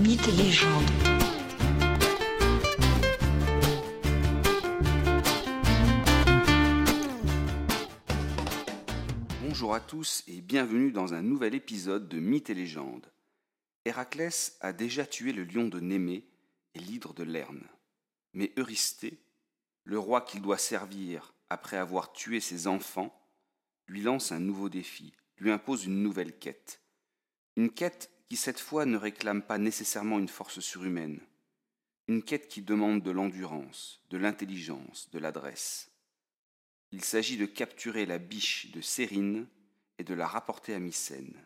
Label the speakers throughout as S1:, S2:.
S1: Mythes et légendes.
S2: Bonjour à tous et bienvenue dans un nouvel épisode de Mythes et légendes. Héraclès a déjà tué le lion de Némée et l'hydre de Lerne. Mais Eurysthée, le roi qu'il doit servir après avoir tué ses enfants, lui lance un nouveau défi, lui impose une nouvelle quête. Une quête qui cette fois ne réclame pas nécessairement une force surhumaine, une quête qui demande de l'endurance, de l'intelligence, de l'adresse. Il s'agit de capturer la biche de Sérine et de la rapporter à Mycène.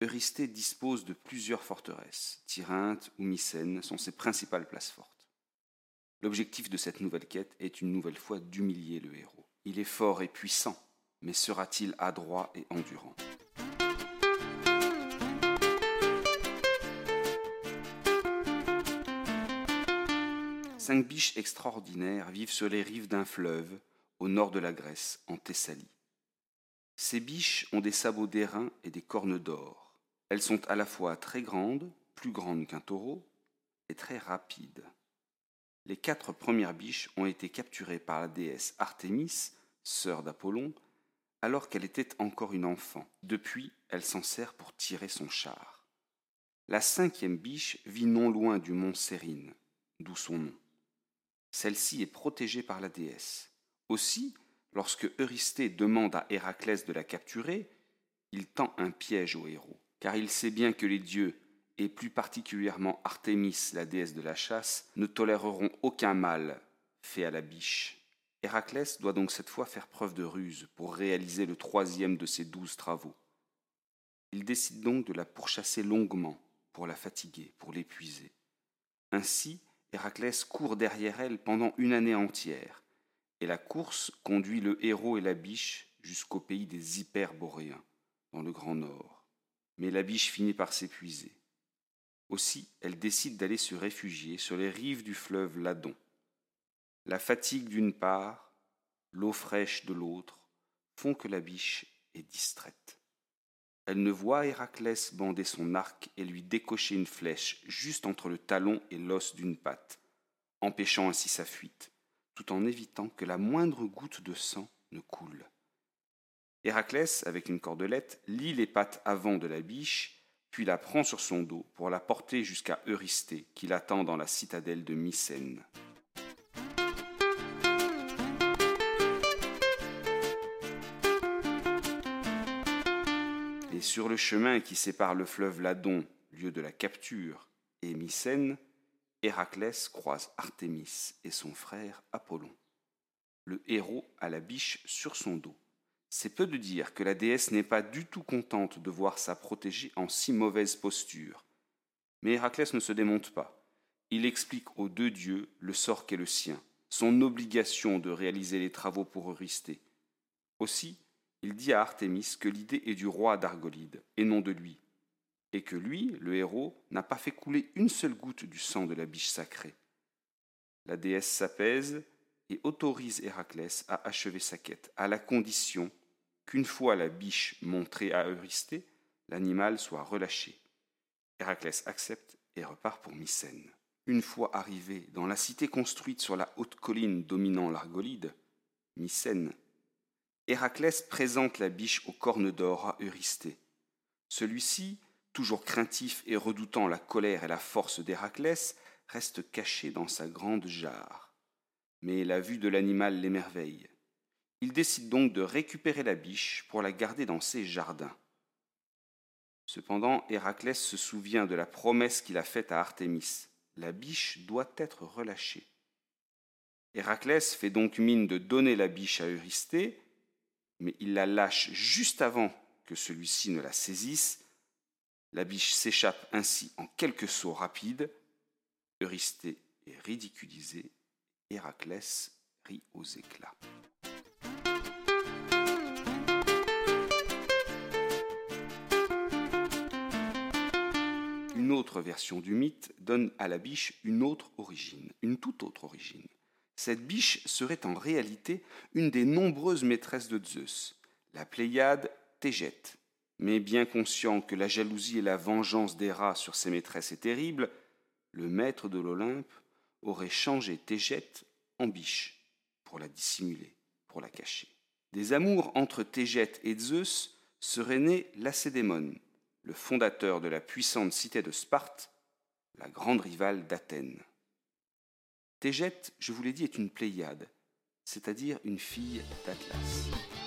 S2: Eurysthée dispose de plusieurs forteresses. Tyrinthe ou Mycène sont ses principales places fortes. L'objectif de cette nouvelle quête est une nouvelle fois d'humilier le héros. Il est fort et puissant, mais sera-t-il adroit et endurant? Cinq biches extraordinaires vivent sur les rives d'un fleuve, au nord de la Grèce, en Thessalie. Ces biches ont des sabots d'airain et des cornes d'or. Elles sont à la fois très grandes, plus grandes qu'un taureau, et très rapides. Les quatre premières biches ont été capturées par la déesse Artémis, sœur d'Apollon, alors qu'elle était encore une enfant. Depuis, elle s'en sert pour tirer son char. La cinquième biche vit non loin du mont Sérine, d'où son nom. Celle-ci est protégée par la déesse. Aussi, lorsque Eurysthée demande à Héraclès de la capturer, il tend un piège au héros, car il sait bien que les dieux, et plus particulièrement Artémis, la déesse de la chasse, ne toléreront aucun mal fait à la biche. Héraclès doit donc cette fois faire preuve de ruse pour réaliser le troisième de ses douze travaux. Il décide donc de la pourchasser longuement, pour la fatiguer, pour l'épuiser. Ainsi, Héraclès court derrière elle pendant une année entière, et la course conduit le héros et la biche jusqu'au pays des Hyperboréens, dans le Grand Nord. Mais la biche finit par s'épuiser. Aussi, elle décide d'aller se réfugier sur les rives du fleuve Ladon. La fatigue d'une part, l'eau fraîche de l'autre, font que la biche est distraite. Elle ne voit Héraclès bander son arc et lui décocher une flèche juste entre le talon et l'os d'une patte, empêchant ainsi sa fuite, tout en évitant que la moindre goutte de sang ne coule. Héraclès, avec une cordelette, lie les pattes avant de la biche, puis la prend sur son dos pour la porter jusqu'à Eurysthée, qui l'attend dans la citadelle de Mycène. Et sur le chemin qui sépare le fleuve Ladon, lieu de la capture, et Mycène, Héraclès croise Artémis et son frère Apollon. Le héros a la biche sur son dos. C'est peu de dire que la déesse n'est pas du tout contente de voir sa protégée en si mauvaise posture. Mais Héraclès ne se démonte pas. Il explique aux deux dieux le sort qu'est le sien, son obligation de réaliser les travaux pour Eurysthée. Aussi, il dit à Artémis que l'idée est du roi d'Argolide, et non de lui, et que lui, le héros, n'a pas fait couler une seule goutte du sang de la biche sacrée. La déesse s'apaise et autorise Héraclès à achever sa quête, à la condition qu'une fois la biche montrée à Eurysthée, l'animal soit relâché. Héraclès accepte et repart pour Mycène. Une fois arrivé dans la cité construite sur la haute colline dominant l'Argolide, Mycène, Héraclès présente la biche aux cornes d'or à Eurysthée. Celui-ci, toujours craintif et redoutant la colère et la force d'Héraclès, reste caché dans sa grande jarre. Mais la vue de l'animal l'émerveille. Il décide donc de récupérer la biche pour la garder dans ses jardins. Cependant, Héraclès se souvient de la promesse qu'il a faite à Artémis. La biche doit être relâchée. Héraclès fait donc mine de donner la biche à Eurysthée, mais il la lâche juste avant que celui-ci ne la saisisse. La biche s'échappe ainsi en quelques sauts rapides. Eurysthée est ridiculisé. Héraclès rit aux éclats. Une autre version du mythe donne à la biche une autre origine, une toute autre origine. Cette biche serait en réalité une des nombreuses maîtresses de Zeus, la Pléiade Tégète, Mais bien conscient que la jalousie et la vengeance d'Héra sur ses maîtresses est terrible, le maître de l'Olympe aurait changé Tégette en biche pour la dissimuler, pour la cacher. Des amours entre Tégette et Zeus serait né Lacédémone, le fondateur de la puissante cité de Sparte, la grande rivale d'Athènes. Tégette, je vous l'ai dit, est une Pléiade, c'est-à-dire une fille d'Atlas.